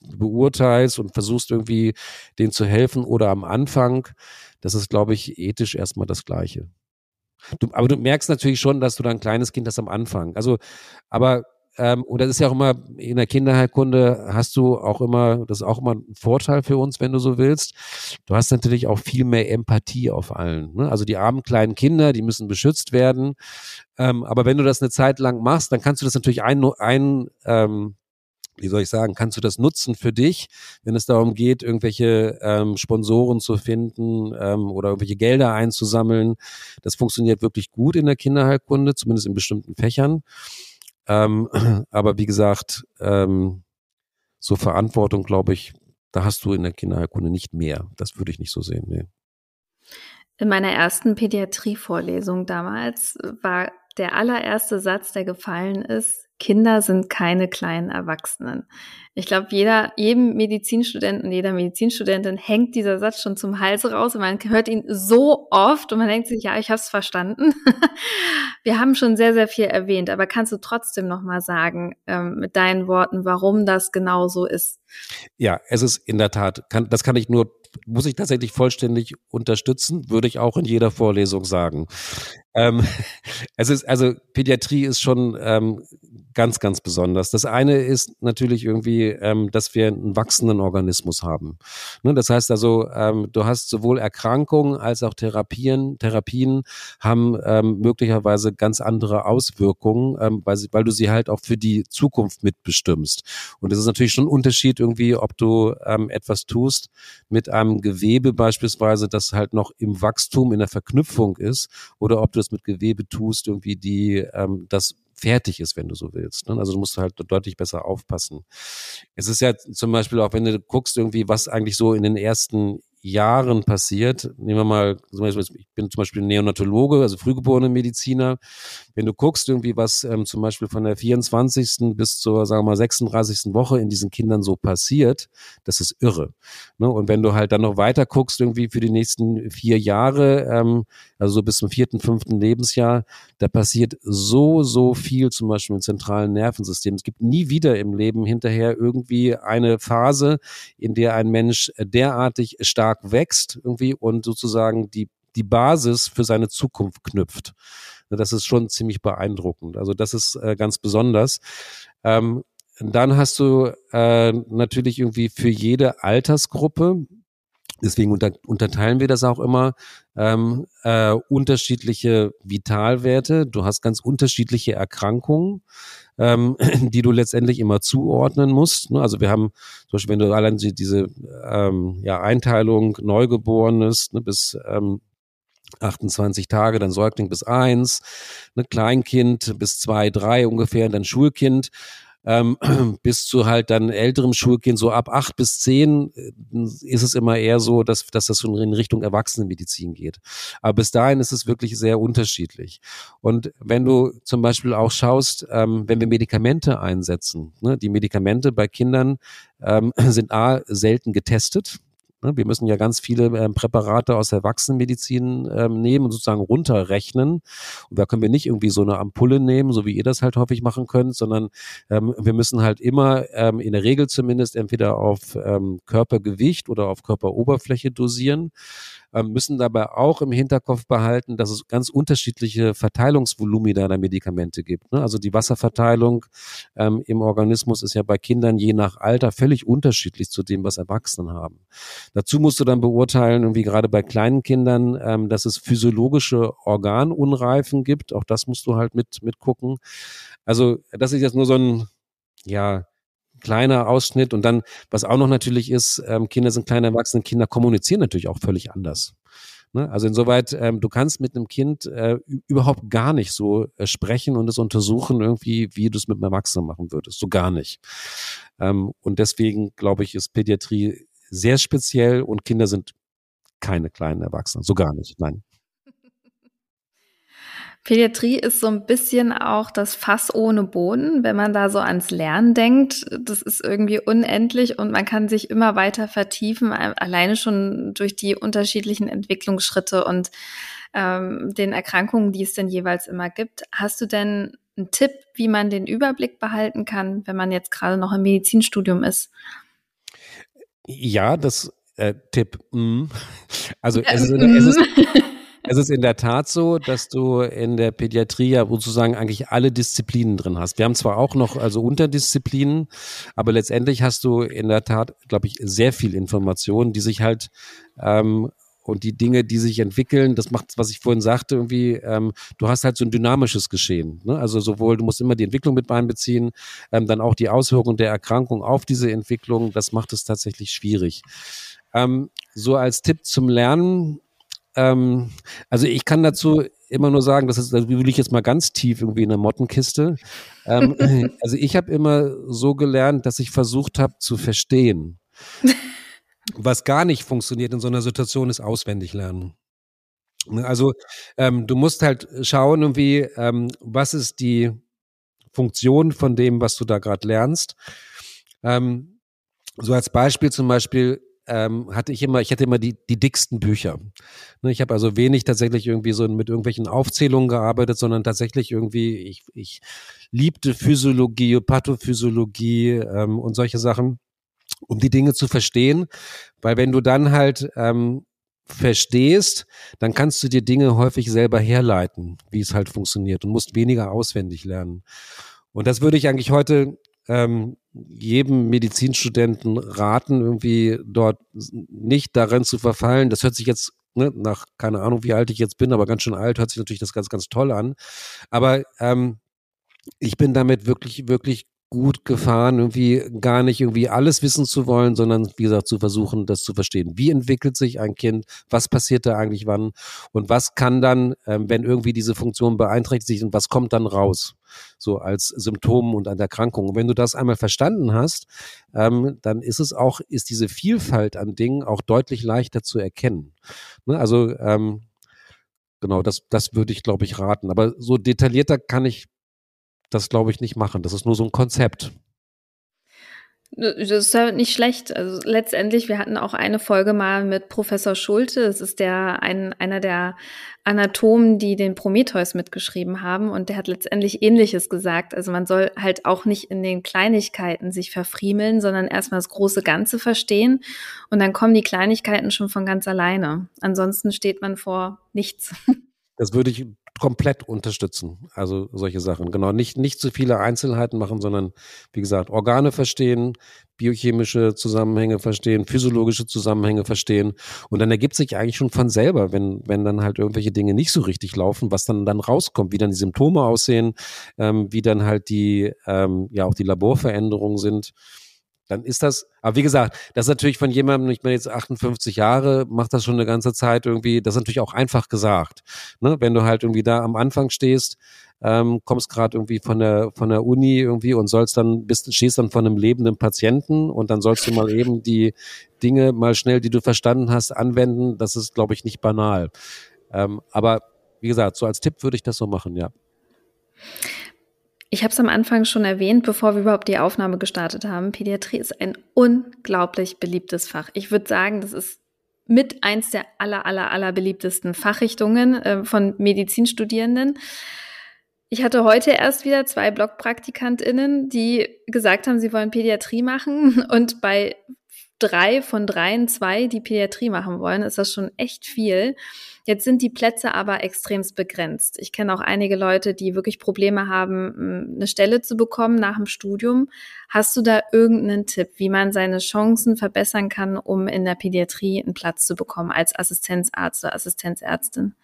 beurteilst und versuchst irgendwie denen zu helfen oder am Anfang, das ist, glaube ich, ethisch erstmal das Gleiche. Du, aber du merkst natürlich schon, dass du da ein kleines Kind hast am Anfang. Also, aber ähm, und das ist ja auch immer in der Kinderheilkunde hast du auch immer, das ist auch immer ein Vorteil für uns, wenn du so willst. Du hast natürlich auch viel mehr Empathie auf allen. Ne? Also die armen kleinen Kinder, die müssen beschützt werden. Ähm, aber wenn du das eine Zeit lang machst, dann kannst du das natürlich ein, ein ähm, wie soll ich sagen, kannst du das nutzen für dich, wenn es darum geht, irgendwelche ähm, Sponsoren zu finden ähm, oder irgendwelche Gelder einzusammeln. Das funktioniert wirklich gut in der Kinderheilkunde, zumindest in bestimmten Fächern. Ähm, [CLEARS THROAT] aber wie gesagt, ähm, so Verantwortung, glaube ich, da hast du in der Kinderheilkunde nicht mehr. Das würde ich nicht so sehen. Nee. In meiner ersten Pädiatrievorlesung damals war der allererste Satz, der gefallen ist, Kinder sind keine kleinen Erwachsenen. Ich glaube, jeder, jedem Medizinstudenten jeder Medizinstudentin hängt dieser Satz schon zum Hals raus und man hört ihn so oft und man denkt sich, ja, ich habe es verstanden. [LAUGHS] Wir haben schon sehr, sehr viel erwähnt, aber kannst du trotzdem noch mal sagen ähm, mit deinen Worten, warum das genau so ist? Ja, es ist in der Tat, kann, das kann ich nur muss ich tatsächlich vollständig unterstützen, würde ich auch in jeder Vorlesung sagen. Ähm, [LAUGHS] es ist, also Pädiatrie ist schon ähm, ganz, ganz besonders. Das eine ist natürlich irgendwie, ähm, dass wir einen wachsenden Organismus haben. Ne, das heißt also, ähm, du hast sowohl Erkrankungen als auch Therapien, Therapien haben ähm, möglicherweise ganz andere Auswirkungen, ähm, weil, sie, weil du sie halt auch für die Zukunft mitbestimmst. Und es ist natürlich schon ein Unterschied irgendwie, ob du ähm, etwas tust mit einem Gewebe beispielsweise, das halt noch im Wachstum, in der Verknüpfung ist, oder ob du es mit Gewebe tust, irgendwie die ähm, das fertig ist, wenn du so willst. Ne? Also du musst halt deutlich besser aufpassen. Es ist ja zum Beispiel auch, wenn du guckst irgendwie, was eigentlich so in den ersten Jahren passiert. Nehmen wir mal, ich bin zum Beispiel Neonatologe, also frühgeborene Mediziner. Wenn du guckst irgendwie, was ähm, zum Beispiel von der 24. bis zur, sagen wir mal, 36. Woche in diesen Kindern so passiert, das ist irre. Ne? Und wenn du halt dann noch weiter guckst, irgendwie für die nächsten vier Jahre, ähm, also so bis zum vierten, fünften Lebensjahr, da passiert so, so viel zum Beispiel im zentralen Nervensystem. Es gibt nie wieder im Leben hinterher irgendwie eine Phase, in der ein Mensch derartig stark stark wächst irgendwie und sozusagen die, die Basis für seine Zukunft knüpft. Das ist schon ziemlich beeindruckend. Also das ist äh, ganz besonders. Ähm, dann hast du äh, natürlich irgendwie für jede Altersgruppe, deswegen unter, unterteilen wir das auch immer, ähm, äh, unterschiedliche Vitalwerte. Du hast ganz unterschiedliche Erkrankungen ähm, [CLEARS THROAT] die du letztendlich immer zuordnen musst. Ne? Also wir haben zum Beispiel, wenn du allein diese ähm, ja, Einteilung Neugeborenes ne, bis ähm, 28 Tage, dann Säugling bis eins, ne, Kleinkind bis zwei, drei ungefähr, dann Schulkind ähm, [CLEARS THROAT] bis zu halt dann älterem Schulkind, so ab acht bis zehn äh, ist es immer eher so, dass, dass das so in Richtung Erwachsenenmedizin geht. Aber bis dahin ist es wirklich sehr unterschiedlich. Und wenn du zum Beispiel auch schaust, ähm, wenn wir Medikamente einsetzen, ne, die Medikamente bei Kindern ähm, [CLEARS THROAT] sind A, selten getestet. Ne, wir müssen ja ganz viele ähm, Präparate aus der Erwachsenenmedizin ähm, nehmen und sozusagen runterrechnen. Und da können wir nicht irgendwie so eine Ampulle nehmen, so wie ihr das halt häufig machen könnt, sondern ähm, wir müssen halt immer in der Regel zumindest entweder auf Körpergewicht oder auf Körperoberfläche dosieren müssen dabei auch im Hinterkopf behalten, dass es ganz unterschiedliche Verteilungsvolumina der Medikamente gibt. Ne? Also die Wasserverteilung ähm, im Organismus ist ja bei Kindern je nach Alter völlig unterschiedlich zu dem, was Erwachsene haben. Dazu musst du dann beurteilen, irgendwie gerade bei kleinen Kindern, ähm, dass es physiologische Organunreifen gibt. Auch das musst du halt mit, mit gucken. Also das ist jetzt nur so ein, ja, kleiner Ausschnitt. Und dann, was auch noch natürlich ist, ähm, Kinder sind kleine Erwachsene, Kinder kommunizieren natürlich auch völlig anders. Ne? Also insoweit, ähm, du kannst mit einem Kind äh, überhaupt gar nicht so äh, sprechen und es untersuchen irgendwie, wie du es mit einem Erwachsenen machen würdest. So gar nicht. Ähm, und deswegen, glaube ich, ist Pädiatrie sehr speziell und Kinder sind keine kleinen Erwachsenen. So gar nicht. Nein. Pädiatrie ist so ein bisschen auch das Fass ohne Boden, wenn man da so ans Lernen denkt. Das ist irgendwie unendlich und man kann sich immer weiter vertiefen, alleine schon durch die unterschiedlichen Entwicklungsschritte und ähm, den Erkrankungen, die es denn jeweils immer gibt. Hast du denn einen Tipp, wie man den Überblick behalten kann, wenn man jetzt gerade noch im Medizinstudium ist? Ja, das äh, Tipp. Mm. Also es ist, es ist Es ist in der Tat so, dass du in der Pädiatrie ja sozusagen eigentlich alle Disziplinen drin hast. Wir haben zwar auch noch also Unterdisziplinen, aber letztendlich hast du in der Tat, glaube ich, sehr viel Information, die sich halt ähm, und die Dinge, die sich entwickeln, das macht, was ich vorhin sagte, irgendwie, ähm, du hast halt so ein dynamisches Geschehen. Ne? Also sowohl, du musst immer die Entwicklung mit einbeziehen, ähm, dann auch die Auswirkungen der Erkrankung auf diese Entwicklung, das macht es tatsächlich schwierig. Ähm, so als Tipp zum Lernen, ähm, also ich kann dazu immer nur sagen, das ist, da will ich jetzt mal ganz tief irgendwie in der Mottenkiste. Ähm, [LAUGHS] also ich habe immer so gelernt, dass ich versucht habe zu verstehen. Was gar nicht funktioniert in so einer Situation ist auswendig lernen. Ne, also ähm, du musst halt schauen, irgendwie, ähm, was ist die Funktion von dem, was du da gerade lernst. Ähm, so als Beispiel zum Beispiel, ähm, hatte ich immer, ich hatte immer die, die dicksten Bücher. Ne, ich habe also wenig tatsächlich irgendwie so mit irgendwelchen Aufzählungen gearbeitet, sondern tatsächlich irgendwie, ich, ich liebte Physiologie, Pathophysiologie ähm, und solche Sachen, um die Dinge zu verstehen. Weil wenn du dann halt ähm, verstehst, dann kannst du dir Dinge häufig selber herleiten, wie es halt funktioniert und musst weniger auswendig lernen. Und das würde ich eigentlich heute ähm, jedem Medizinstudenten raten, irgendwie dort nicht darin zu verfallen. Das hört sich jetzt ne, nach, keine Ahnung, wie alt ich jetzt bin, aber ganz schön alt, hört sich natürlich das ganz, ganz toll an. Aber ähm, ich bin damit wirklich, wirklich gut gefahren, irgendwie gar nicht irgendwie alles wissen zu wollen, sondern wie gesagt zu versuchen, das zu verstehen. Wie entwickelt sich ein Kind? Was passiert da eigentlich wann? Und was kann dann, ähm, wenn irgendwie diese Funktion beeinträchtigt und was kommt dann raus? So als Symptom und an Erkrankung. Und wenn du das einmal verstanden hast, ähm, dann ist es auch, ist diese Vielfalt an Dingen auch deutlich leichter zu erkennen. Ne? Also ähm, Genau, das, das würde ich, glaube ich, raten. Aber so detaillierter kann ich das, glaube ich, nicht machen. Das ist nur so ein Konzept. Das ist ja nicht schlecht. Also letztendlich, wir hatten auch eine Folge mal mit Professor Schulte. Das ist der ein, einer der Anatomen, die den Prometheus mitgeschrieben haben. Und der hat letztendlich Ähnliches gesagt. Also man soll halt auch nicht in den Kleinigkeiten sich verfriemeln, sondern erstmal das große Ganze verstehen. Und dann kommen die Kleinigkeiten schon von ganz alleine. Ansonsten steht man vor nichts. [LAUGHS] Das würde ich komplett unterstützen. Also solche Sachen. Genau. Nicht, nicht zu viele Einzelheiten machen, sondern wie gesagt, Organe verstehen, biochemische Zusammenhänge verstehen, physiologische Zusammenhänge verstehen. Und dann ergibt sich eigentlich schon von selber, wenn, wenn dann halt irgendwelche Dinge nicht so richtig laufen, was dann dann rauskommt, wie dann die Symptome aussehen, ähm, wie dann halt die, ähm, ja, auch die Laborveränderungen sind dann ist das, aber wie gesagt, das ist natürlich von jemandem, ich bin jetzt 58 Jahre, macht das schon eine ganze Zeit irgendwie, das ist natürlich auch einfach gesagt. Ne? Wenn du halt irgendwie da am Anfang stehst, ähm, kommst gerade irgendwie von der von der Uni irgendwie und sollst dann bist stehst dann von einem lebenden Patienten und dann sollst du mal eben die Dinge mal schnell, die du verstanden hast, anwenden. Das ist, glaube ich, nicht banal. Ähm, aber wie gesagt, so als Tipp würde ich das so machen, ja. Ich habe es am Anfang schon erwähnt, bevor wir überhaupt die Aufnahme gestartet haben. Pädiatrie ist ein unglaublich beliebtes Fach. Ich würde sagen, das ist mit eins der aller, aller, aller beliebtesten Fachrichtungen äh, von Medizinstudierenden. Ich hatte heute erst wieder zwei Blockpraktikantinnen, die gesagt haben, sie wollen Pädiatrie machen. Und bei drei von dreien, zwei, die Pädiatrie machen wollen, ist das schon echt viel. Jetzt sind die Plätze aber extremst begrenzt. Ich kenne auch einige Leute, die wirklich Probleme haben, eine Stelle zu bekommen nach dem Studium. Hast du da irgendeinen Tipp, wie man seine Chancen verbessern kann, um in der Pädiatrie einen Platz zu bekommen als Assistenzarzt oder Assistenzärztin?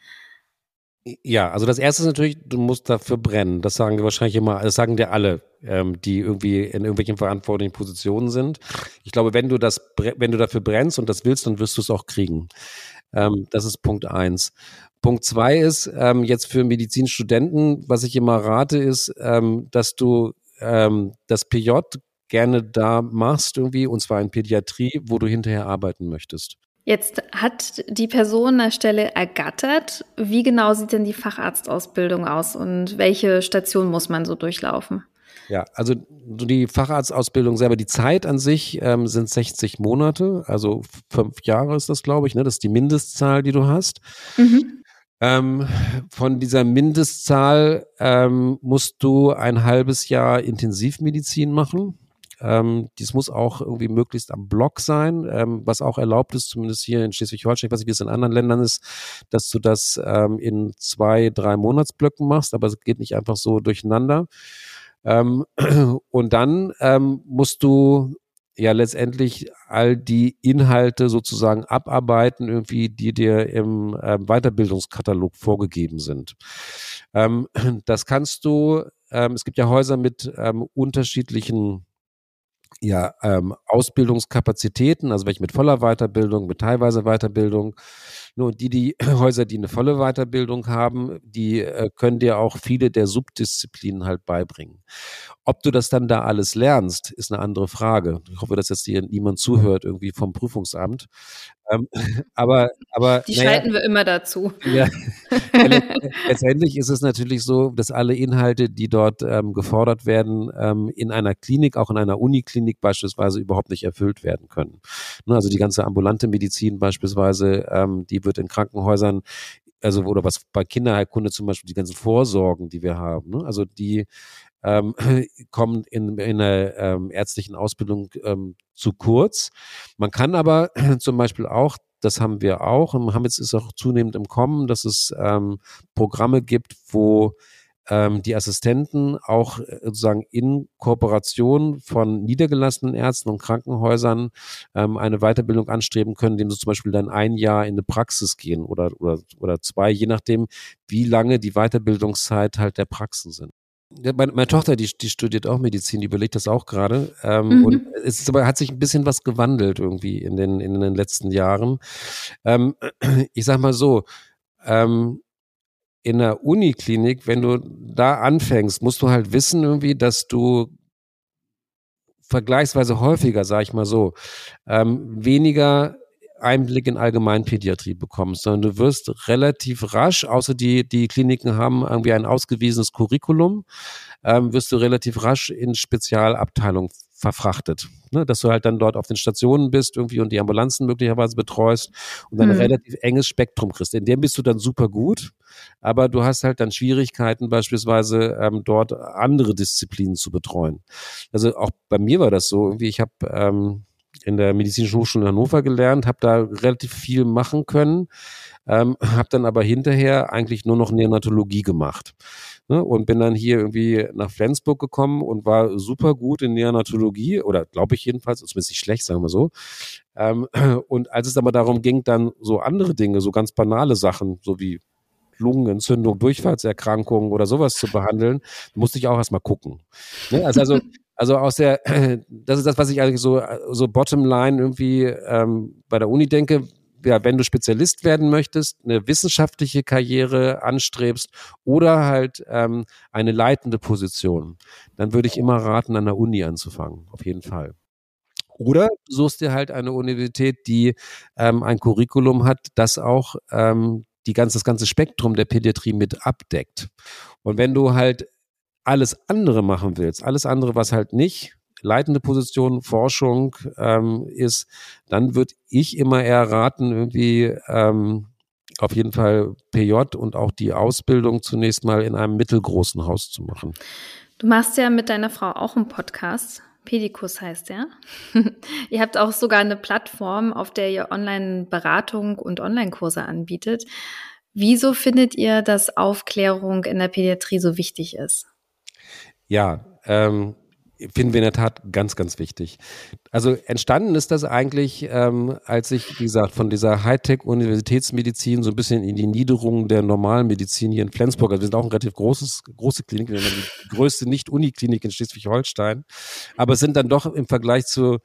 Ja, also das erste ist natürlich, du musst dafür brennen. Das sagen wir wahrscheinlich immer, das sagen dir alle, ähm, die irgendwie in irgendwelchen verantwortlichen Positionen sind. Ich glaube, wenn du das, wenn du dafür brennst und das willst, dann wirst du es auch kriegen. Ähm, das ist Punkt eins. Punkt zwei ist ähm, jetzt für Medizinstudenten, was ich immer rate, ist, ähm, dass du ähm, das PJ gerne da machst irgendwie, und zwar in Pädiatrie, wo du hinterher arbeiten möchtest. Jetzt hat die Person eine Stelle ergattert. Wie genau sieht denn die Facharztausbildung aus und welche Station muss man so durchlaufen? Ja, also die Facharztausbildung selber, die Zeit an sich ähm, sind 60 Monate, also fünf Jahre ist das, glaube ich, ne? Das ist die Mindestzahl, die du hast. Mhm. Ähm, von dieser Mindestzahl ähm, musst du ein halbes Jahr Intensivmedizin machen. Ähm, dies muss auch irgendwie möglichst am Block sein, ähm, was auch erlaubt ist, zumindest hier in Schleswig-Holstein, ich weiß nicht, wie es in anderen Ländern ist, dass du das ähm, in zwei, drei Monatsblöcken machst, aber es geht nicht einfach so durcheinander. Ähm, [CLEARS THROAT] und dann ähm, musst du ja letztendlich all die Inhalte sozusagen abarbeiten, irgendwie, die dir im äh, Weiterbildungskatalog vorgegeben sind. Ähm, [CLEARS THROAT] das kannst du, ähm, es gibt ja Häuser mit ähm, unterschiedlichen ja, ähm, Ausbildungskapazitäten, also welche mit voller Weiterbildung, mit teilweise Weiterbildung. Nur die, die [CLEARS THROAT] Häuser, die eine volle Weiterbildung haben, die äh, können dir auch viele der Subdisziplinen halt beibringen. Ob du das dann da alles lernst, ist eine andere Frage. Ich hoffe, dass jetzt hier niemand zuhört, irgendwie vom Prüfungsamt. Ähm, [LAUGHS] aber, aber. Die naja, schalten wir immer dazu. Ja, [LAUGHS] letztendlich ist es natürlich so, dass alle Inhalte, die dort ähm, gefordert werden, ähm, in einer Klinik, auch in einer Uniklinik beispielsweise überhaupt nicht erfüllt werden können. Ne, also die ganze ambulante Medizin beispielsweise, ähm, die wird in Krankenhäusern also oder was bei Kinderheilkunde zum Beispiel die ganzen Vorsorgen, die wir haben, ne? also die ähm, [CLEARS THROAT] kommen in, in einer ähm, ärztlichen Ausbildung ähm, zu kurz. Man kann aber [CLEARS THROAT] zum Beispiel auch das haben wir auch und haben jetzt ist auch zunehmend im Kommen, dass es ähm, Programme gibt, wo ähm, die Assistenten auch äh, sozusagen in Kooperation von niedergelassenen Ärzten und Krankenhäusern ähm, eine Weiterbildung anstreben können, indem sie zum Beispiel dann ein Jahr in eine Praxis gehen oder, oder, oder zwei, je nachdem, wie lange die Weiterbildungszeit halt der Praxen sind. Meine, meine, Tochter, die, die studiert auch Medizin, die überlegt das auch gerade. Ähm, mhm. Und es ist aber, hat sich ein bisschen was gewandelt irgendwie in den, in den letzten Jahren. Ähm, [CLEARS THROAT] ich sag mal so, ähm, in der Uniklinik, wenn du da anfängst, musst du halt wissen irgendwie, dass du vergleichsweise häufiger, sag ich mal so, ähm, weniger Einblick in Allgemeinpädiatrie bekommst, sondern du wirst relativ rasch, außer die, die Kliniken haben irgendwie ein ausgewiesenes Curriculum, ähm, wirst du relativ rasch in Spezialabteilungen verfrachtet. Ne? Dass du halt dann dort auf den Stationen bist irgendwie und die Ambulanzen möglicherweise betreust und dann hm. ein relativ enges Spektrum kriegst. In dem bist du dann super gut, aber du hast halt dann Schwierigkeiten, beispielsweise ähm, dort andere Disziplinen zu betreuen. Also auch bei mir war das so, irgendwie, ich habe ähm, in der Medizinischen Hochschule Hannover gelernt, habe da relativ viel machen können, ähm, habe dann aber hinterher eigentlich nur noch Neonatologie gemacht. Ne, und bin dann hier irgendwie nach Flensburg gekommen und war super gut in Neonatologie, oder glaube ich jedenfalls, zumindest nicht schlecht, sagen wir so. Ähm, [CLEARS THROAT] und als es aber darum ging, dann so andere Dinge, so ganz banale Sachen, so wie Lungenentzündung, Durchfallserkrankungen oder sowas zu behandeln, musste ich auch erstmal gucken. Ne? Also, also also aus der, [CLEARS THROAT] das ist das, was ich eigentlich so, so Bottomline irgendwie ähm, bei der Uni denke. Ja, wenn du Spezialist werden möchtest, eine wissenschaftliche Karriere anstrebst oder halt ähm, eine leitende Position, dann würde ich immer raten, an der Uni anzufangen, auf jeden Fall. Oder du suchst dir halt eine Universität, die ähm, ein Curriculum hat, das auch ähm, die ganze, das ganze Spektrum der Pädiatrie mit abdeckt. Und wenn du halt alles andere machen willst, alles andere, was halt nicht leitende Position, Forschung ähm, ist, dann würde ich immer eher raten, irgendwie ähm, auf jeden Fall PJ und auch die Ausbildung zunächst mal in einem mittelgroßen Haus zu machen. Du machst ja mit deiner Frau auch einen Podcast. Pedikus heißt der. [LAUGHS] ihr habt auch sogar eine Plattform, auf der ihr Online-Beratung und Online-Kurse anbietet. Wieso findet ihr, dass Aufklärung in der Pädiatrie so wichtig ist? Ja, ähm, finden wir in der Tat ganz, ganz wichtig. Also entstanden ist das eigentlich, ähm, als ich, wie gesagt, von dieser Hightech-Universitätsmedizin so ein bisschen in die Niederung der normalen Medizin hier in Flensburg, also wir sind auch ein relativ großes, große Klinik, die größte Nicht-Uniklinik in Schleswig-Holstein, aber es sind dann doch im Vergleich zu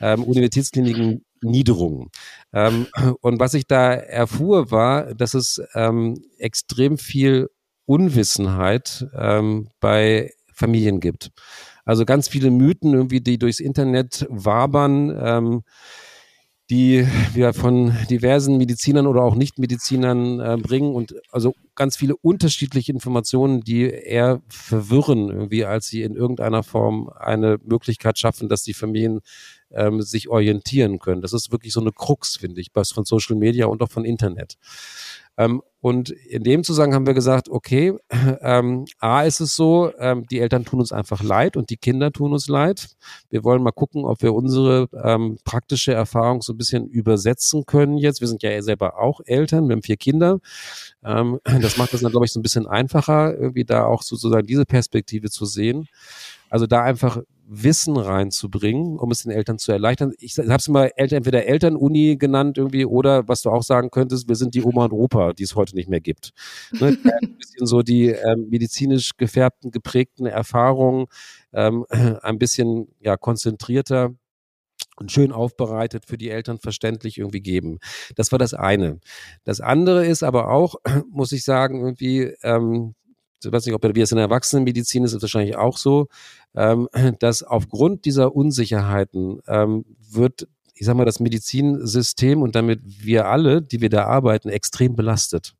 ähm, Universitätskliniken Niederungen. Ähm, und was ich da erfuhr, war, dass es ähm, extrem viel Unwissenheit ähm, bei Familien gibt. Also ganz viele Mythen irgendwie, die durchs Internet wabern, ähm, die wir von diversen Medizinern oder auch Nichtmedizinern äh, bringen und also ganz viele unterschiedliche Informationen, die eher verwirren, irgendwie, als sie in irgendeiner Form eine Möglichkeit schaffen, dass die Familien ähm, sich orientieren können. Das ist wirklich so eine Krux, finde ich, von Social Media und auch von Internet. Ähm, und in dem Zusammenhang haben wir gesagt, okay, [CLEARS THROAT] ähm, A ist es so, ähm, die Eltern tun uns einfach leid und die Kinder tun uns leid. Wir wollen mal gucken, ob wir unsere ähm, praktische Erfahrung so ein bisschen übersetzen können jetzt. Wir sind ja selber auch Eltern, wir haben vier Kinder. Ähm, [CLEARS THROAT] das macht das dann, glaube ich, so ein bisschen einfacher, irgendwie da auch sozusagen diese Perspektive zu sehen. Also da einfach Wissen reinzubringen, um es den Eltern zu erleichtern. Ich habe es immer Eltern, entweder Elternuni genannt irgendwie oder was du auch sagen könntest, wir sind die Oma und Opa, die es heute nicht mehr gibt. Ne? [LAUGHS] Ein bisschen so die ähm, medizinisch gefärbten, geprägten Erfahrungen, ähm, [CLEARS THROAT] ein bisschen ja konzentrierter und schön aufbereitet für die Eltern verständlich irgendwie geben. Das war das eine. Das andere ist aber auch, [CLEARS THROAT] muss ich sagen, irgendwie ähm, ich weiß nicht, ob wie es in der Erwachsenenmedizin ist, ist wahrscheinlich auch so, ähm, [CLEARS THROAT] dass aufgrund dieser Unsicherheiten ähm, wird ich sag mal, das Medizinsystem und damit wir alle, die wir da arbeiten, extrem belastet.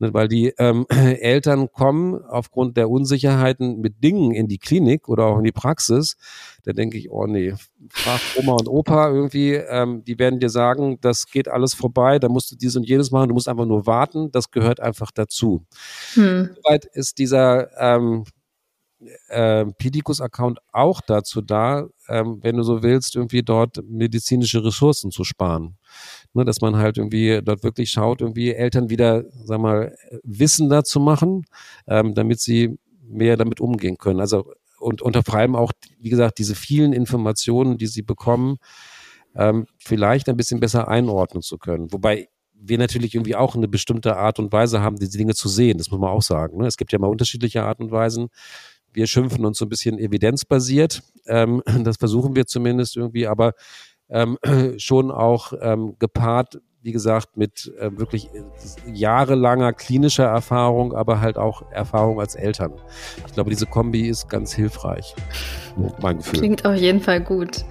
Ne, weil die ähm, [CLEARS THROAT] Eltern kommen aufgrund der Unsicherheiten mit Dingen in die Klinik oder auch in die Praxis. Da denke ich, oh nee, frag Oma und Opa irgendwie, ähm, die werden dir sagen, das geht alles vorbei, da musst du dies und jenes machen, du musst einfach nur warten, das gehört einfach dazu. Hm. Soweit ist dieser ähm, äh, Pedicus-Account auch dazu da, ähm, wenn du so willst, irgendwie dort medizinische Ressourcen zu sparen. Ne, dass man halt irgendwie dort wirklich schaut, irgendwie Eltern wieder, sag mal, wissender zu machen, ähm, damit sie mehr damit umgehen können. Also und unter allem auch, wie gesagt, diese vielen Informationen, die sie bekommen, ähm, vielleicht ein bisschen besser einordnen zu können. Wobei wir natürlich irgendwie auch eine bestimmte Art und Weise haben, diese Dinge zu sehen. Das muss man auch sagen. Ne? Es gibt ja mal unterschiedliche Art und Weisen wir schimpfen uns so ein bisschen evidenzbasiert. Ähm, [CLEARS THROAT] das versuchen wir zumindest irgendwie, aber ähm, [CLEARS THROAT] schon auch ähm, gepaart, wie gesagt, mit äh, wirklich jahrelanger klinischer Erfahrung, aber halt auch Erfahrung als Eltern. Ich glaube, diese Kombi ist ganz hilfreich. Mein Gefühl. Klingt auf jeden Fall gut.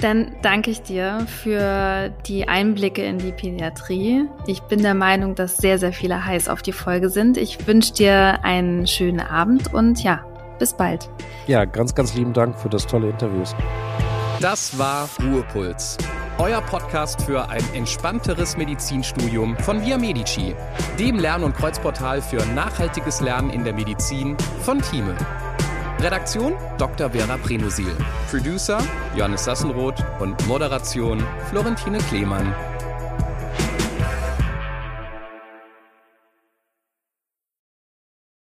Dann danke ich dir für die Einblicke in die Pädiatrie. Ich bin der Meinung, dass sehr, sehr viele heiß auf die Folge sind. Ich wünsche dir einen schönen Abend und ja, bis bald. Ja, ganz, ganz lieben Dank für das tolle Interview. Das war Ruhepuls. Euer Podcast für ein entspannteres Medizinstudium von Via Medici, dem Lern- und Kreuzportal für nachhaltiges Lernen in der Medizin von Thieme. Redaktion Dr. Vera Prenusil. Producer Johannes Sassenroth und Moderation Florentine Klemann.